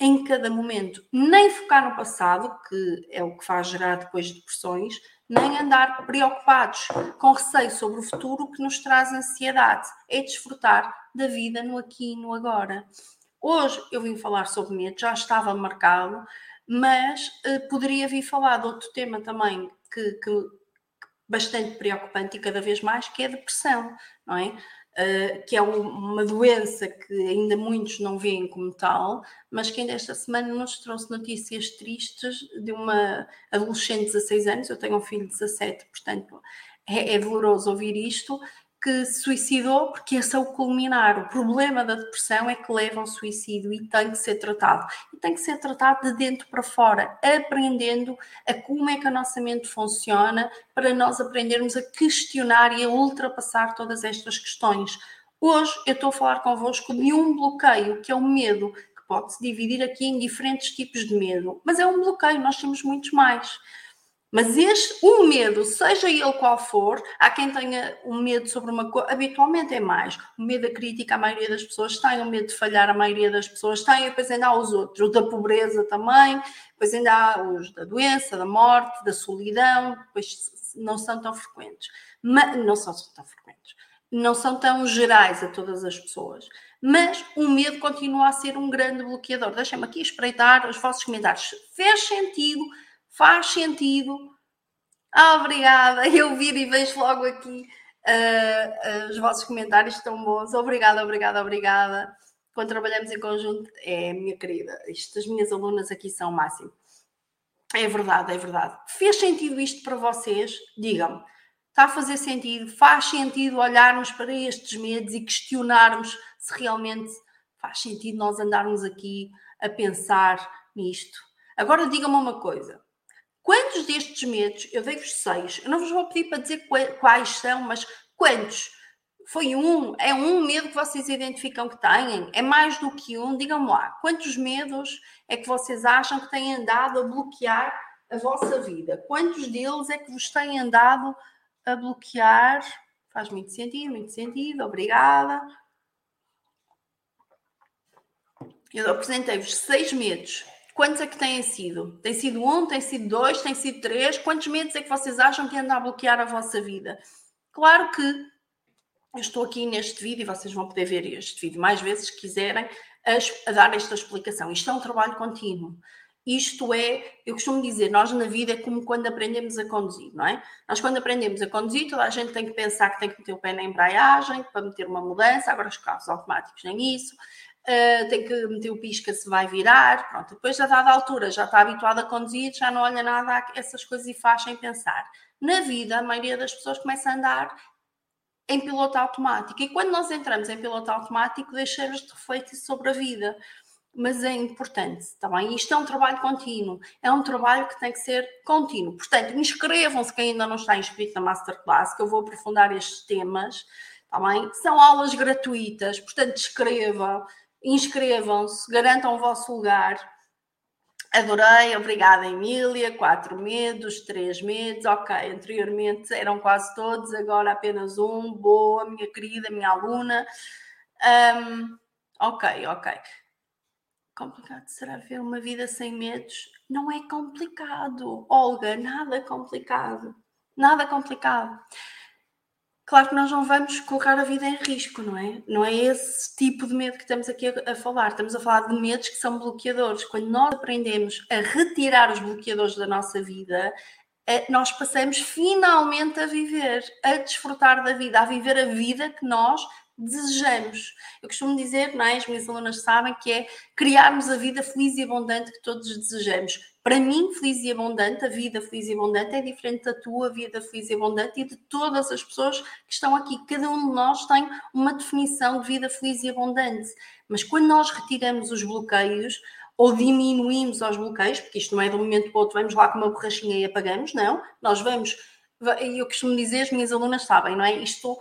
Speaker 1: Em cada momento. Nem focar no passado, que é o que faz gerar depois depressões, nem andar preocupados com receio sobre o futuro que nos traz ansiedade. É desfrutar da vida no aqui e no agora. Hoje eu vim falar sobre medo, já estava marcado mas uh, poderia vir falar de outro tema também que, que, bastante preocupante e cada vez mais, que é a depressão, não é? Uh, que é uma doença que ainda muitos não veem como tal, mas que ainda esta semana nos trouxe notícias tristes de uma adolescente de 16 anos, eu tenho um filho de 17, portanto é, é doloroso ouvir isto, que se suicidou porque esse é o culminar. O problema da depressão é que leva ao suicídio e tem que ser tratado. E tem que ser tratado de dentro para fora, aprendendo a como é que a nossa mente funciona para nós aprendermos a questionar e a ultrapassar todas estas questões. Hoje eu estou a falar convosco de um bloqueio, que é o medo, que pode se dividir aqui em diferentes tipos de medo, mas é um bloqueio, nós temos muitos mais. Mas este, um medo, seja ele qual for, há quem tenha um medo sobre uma coisa, habitualmente é mais. O medo da crítica, a maioria das pessoas tem, o medo de falhar, a maioria das pessoas tem, e depois ainda há os outros, o da pobreza também, depois ainda há os da doença, da morte, da solidão, depois não são tão frequentes. Mas, não são tão frequentes, não são tão gerais a todas as pessoas. Mas o medo continua a ser um grande bloqueador. Deixem-me aqui espreitar os vossos comentários. Fez sentido faz sentido. Ah, obrigada. Eu viro e vejo logo aqui uh, uh, os vossos comentários estão bons. Obrigada, obrigada, obrigada. Quando trabalhamos em conjunto, é minha querida. Isto, as minhas alunas aqui são o máximo. É verdade, é verdade. Fez sentido isto para vocês? Digam-me. Está a fazer sentido? Faz sentido olharmos para estes medos e questionarmos se realmente faz sentido nós andarmos aqui a pensar nisto? Agora digam-me uma coisa: Quantos destes medos, eu dei-vos seis, eu não vos vou pedir para dizer quais são, mas quantos? Foi um? É um medo que vocês identificam que têm? É mais do que um? Digam-me lá, quantos medos é que vocês acham que têm andado a bloquear a vossa vida? Quantos deles é que vos têm andado a bloquear? Faz muito sentido, muito sentido, obrigada. Eu apresentei-vos seis medos Quantos é que têm sido? Tem sido um, tem sido dois, tem sido três? Quantos medos é que vocês acham que anda a bloquear a vossa vida? Claro que eu estou aqui neste vídeo e vocês vão poder ver este vídeo mais vezes se quiserem a, a dar esta explicação. Isto é um trabalho contínuo. Isto é, eu costumo dizer, nós na vida é como quando aprendemos a conduzir, não é? Nós quando aprendemos a conduzir, toda a gente tem que pensar que tem que meter o pé na embreagem para meter uma mudança, agora os carros automáticos nem isso, uh, tem que meter o pisca se vai virar, pronto. Depois, a dada altura, já está habituado a conduzir, já não olha nada a essas coisas e faz sem pensar. Na vida, a maioria das pessoas começa a andar em piloto automático. E quando nós entramos em piloto automático, deixamos de refletir sobre a vida. Mas é importante, está bem? Isto é um trabalho contínuo, é um trabalho que tem que ser contínuo. Portanto, inscrevam-se quem ainda não está inscrito na Masterclass, que eu vou aprofundar estes temas, está bem? São aulas gratuitas, portanto, escrevam, inscrevam-se, garantam o vosso lugar. Adorei, obrigada Emília, quatro medos, três medos, ok, anteriormente eram quase todos, agora apenas um, boa, minha querida, minha aluna. Um, ok, ok. Complicado será ver uma vida sem medos? Não é complicado, Olga, nada complicado, nada complicado. Claro que nós não vamos colocar a vida em risco, não é? Não é esse tipo de medo que estamos aqui a, falar. Estamos a falar de medos que são bloqueadores. Quando nós aprendemos a retirar os bloqueadores da nossa vida, eh, nós passamos finalmente a viver, a desfrutar da vida, a viver a vida que nós desejamos. Eu costumo dizer, não é? as minhas alunas sabem, que é criarmos a vida feliz e abundante que todos desejamos. Para mim, feliz e abundante, a vida feliz e abundante é diferente da tua vida feliz e abundante e de todas as pessoas que estão aqui. Cada um de nós tem uma definição de vida feliz e abundante. Mas quando nós retiramos os bloqueios ou diminuímos os bloqueios, porque isto não é de um momento para o outro, vamos lá com uma borrachinha e apagamos, não. Nós vamos, eu costumo dizer, as minhas alunas sabem, não é? Isto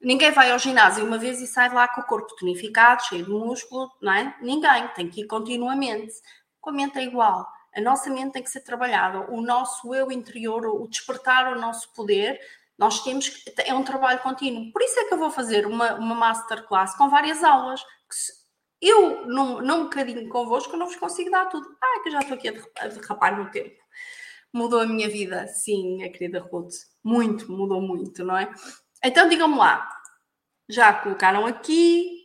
Speaker 1: Ninguém vai ao ginásio uma vez e sai lá com o corpo tonificado, cheio de músculo, não é? Ninguém, tem que ir continuamente. Com a mente é igual. A nossa mente tem que ser trabalhada, o nosso eu interior, o despertar o nosso poder, nós temos que, é um trabalho contínuo. Por isso é que eu vou fazer uma, uma masterclass com várias aulas. eu, num, num bocadinho convosco, não vos consigo dar tudo. Ah, que eu já estou aqui a derrapar no tempo. Mudou a minha vida, sim, minha querida Ruth. Muito, mudou muito, não é? Então, digam-me lá. Já colocaram aqui.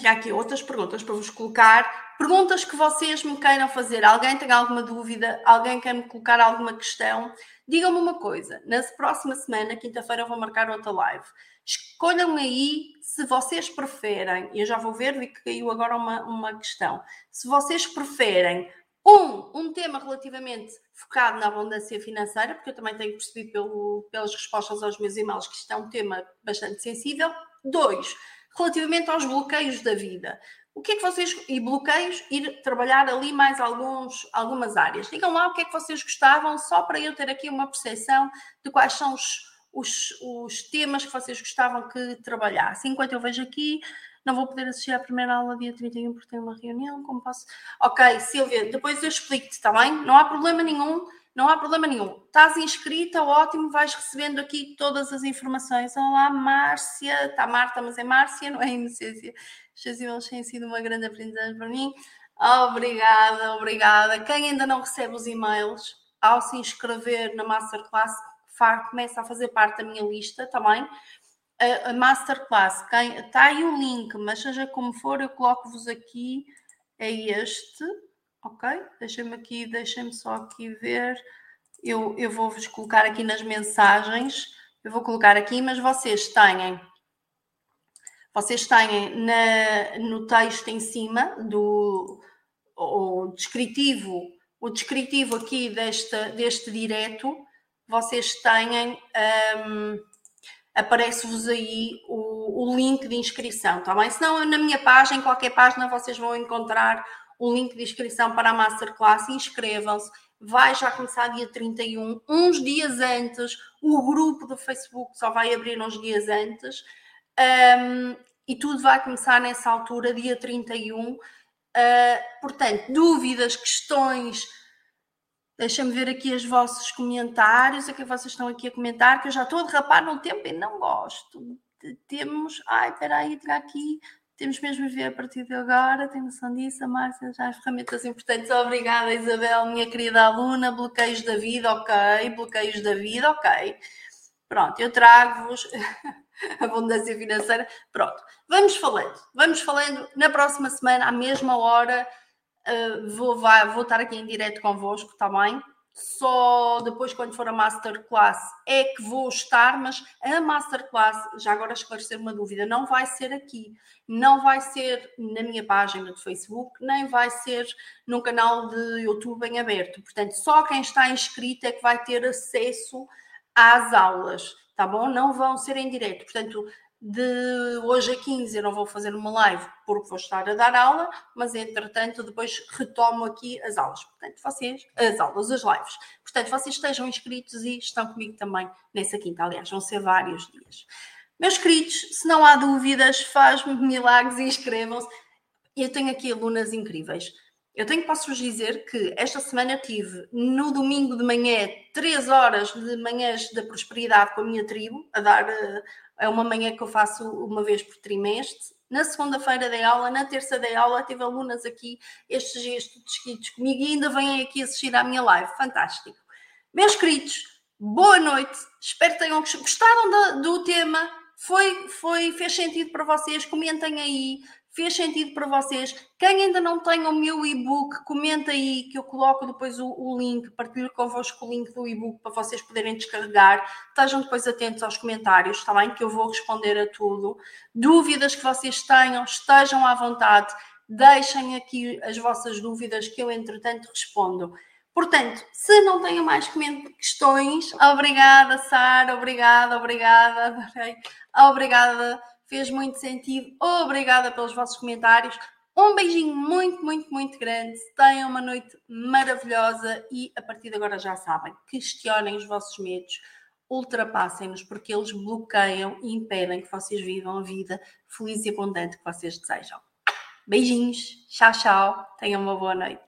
Speaker 1: Já aqui outras perguntas para vos colocar Perguntas que vocês me queiram fazer. Alguém tem alguma dúvida? Alguém quer me colocar alguma questão? Digam-me uma coisa. Na próxima semana, quinta-feira, eu vou marcar outra live. Escolham aí se vocês preferem. Eu já vou ver, vi que caiu agora uma, uma questão. Se vocês preferem um, um tema relativamente focado na abundância financeira, porque eu também tenho percebido pelo, pelas respostas aos meus e-mails que isto é um tema bastante sensível. Dois, relativamente aos bloqueios da vida. O que é que vocês. E bloqueios, ir trabalhar ali mais alguns, algumas áreas. Digam lá o que é que vocês gostavam, só para eu ter aqui uma percepção de quais são os, os, os temas que vocês gostavam que trabalhasse. Enquanto eu vejo aqui, não vou poder assistir à primeira aula dia 31 porque tenho uma reunião, como posso? Ok, Silvia, depois eu explico-te, está bem? Não há problema nenhum não há problema nenhum. Estás inscrita, ótimo, vais recebendo aqui todas as informações. Olá, Márcia, está Marta, mas é Márcia, não é Inocência. Os seus têm sido uma grande aprendizagem para mim. Obrigada, obrigada. Quem ainda não recebe os e-mails, ao se inscrever na Masterclass, começa a fazer parte da minha lista também. A, Masterclass, está aí o link, mas seja como for, eu coloco-vos aqui, é este ok? Deixem-me aqui, deixem-me só aqui ver. Eu, eu vou-vos colocar aqui nas mensagens, eu vou colocar aqui, mas vocês têm, vocês têm na, no texto em cima do o descritivo, o descritivo aqui deste, deste direto, vocês têm, um, aparece-vos aí o, o link de inscrição, tá bem? Se não, na minha página, em qualquer página, vocês vão encontrar o link de inscrição para a Masterclass, inscrevam-se. Vai já começar dia 31, uns dias antes. O grupo do Facebook só vai abrir uns dias antes. Um, e tudo vai começar nessa altura, dia 31. Uh, ah, portanto, dúvidas, questões, deixa-me ver aqui os vossos comentários, o que vocês estão aqui a comentar, que eu já estou a derrapar no tempo e não gosto. Temos, ai, espera aí, tirar aqui temos mesmo a ver a partir de agora, tenho noção disso, a Márcia já as ferramentas importantes. Obrigada, Isabel, minha querida aluna. Bloqueios da vida, ok. Bloqueios da vida, ok. Pronto, eu trago-vos (laughs) abundância financeira. Pronto, vamos falando, vamos falando. Na próxima semana, à mesma hora, uh, vou, vai, vou estar aqui em direto convosco, bem? só depois, quando for a masterclass, é que vou estar, mas a masterclass, já agora esclarecer uma dúvida, não vai ser aqui, não vai ser na minha página do Facebook, nem vai ser no canal de YouTube em aberto. Portanto, só quem está inscrito é que vai ter acesso às aulas, tá bom? Não vão ser em direto. Portanto, de hoje a 15 eu não vou fazer uma live porque vou estar a dar aula, mas entretanto depois retomo aqui as aulas. Portanto, vocês, as aulas, as lives. Portanto, vocês estejam inscritos e estão comigo também nessa quinta. Aliás, vão ser vários dias. Meus queridos, se não há dúvidas, faz-me milagres e inscrevam-se. Eu tenho aqui alunas incríveis. Eu tenho que posso-vos dizer que esta semana tive no domingo de manhã três horas de manhãs da prosperidade com a minha tribo, a dar uh, é uma manhã que eu faço uma vez por trimestre. Na segunda-feira dei aula, na terça dei aula, tive alunas aqui estes dias todos comigo e ainda vêm aqui assistir à minha live. Fantástico. Meus queridos, boa noite. Espero que tenham gostado do tema. Foi, foi, fez sentido para vocês? Comentem aí fez sentido para vocês. Quem ainda não tem o meu e-book, comenta aí que eu coloco depois o, o link, partilho convosco o link do e-book para vocês poderem descarregar. Estejam depois atentos aos comentários, está bem? Que eu vou responder a tudo. Dúvidas que vocês tenham, estejam à vontade. Deixem aqui as vossas dúvidas que eu, entretanto, respondo. Portanto, se não tenho mais questões, obrigada, Sara, obrigada, obrigada, obrigada fez muito sentido. Obrigada pelos vossos comentários. Um beijinho muito, muito, muito grande. Tenham uma noite maravilhosa e a partir de agora já sabem, questionem os vossos medos, ultrapassem-nos porque eles bloqueiam e impedem que vocês vivam a vida feliz e abundante que vocês desejam. Beijinhos, tchau, tchau. Tenham uma boa noite.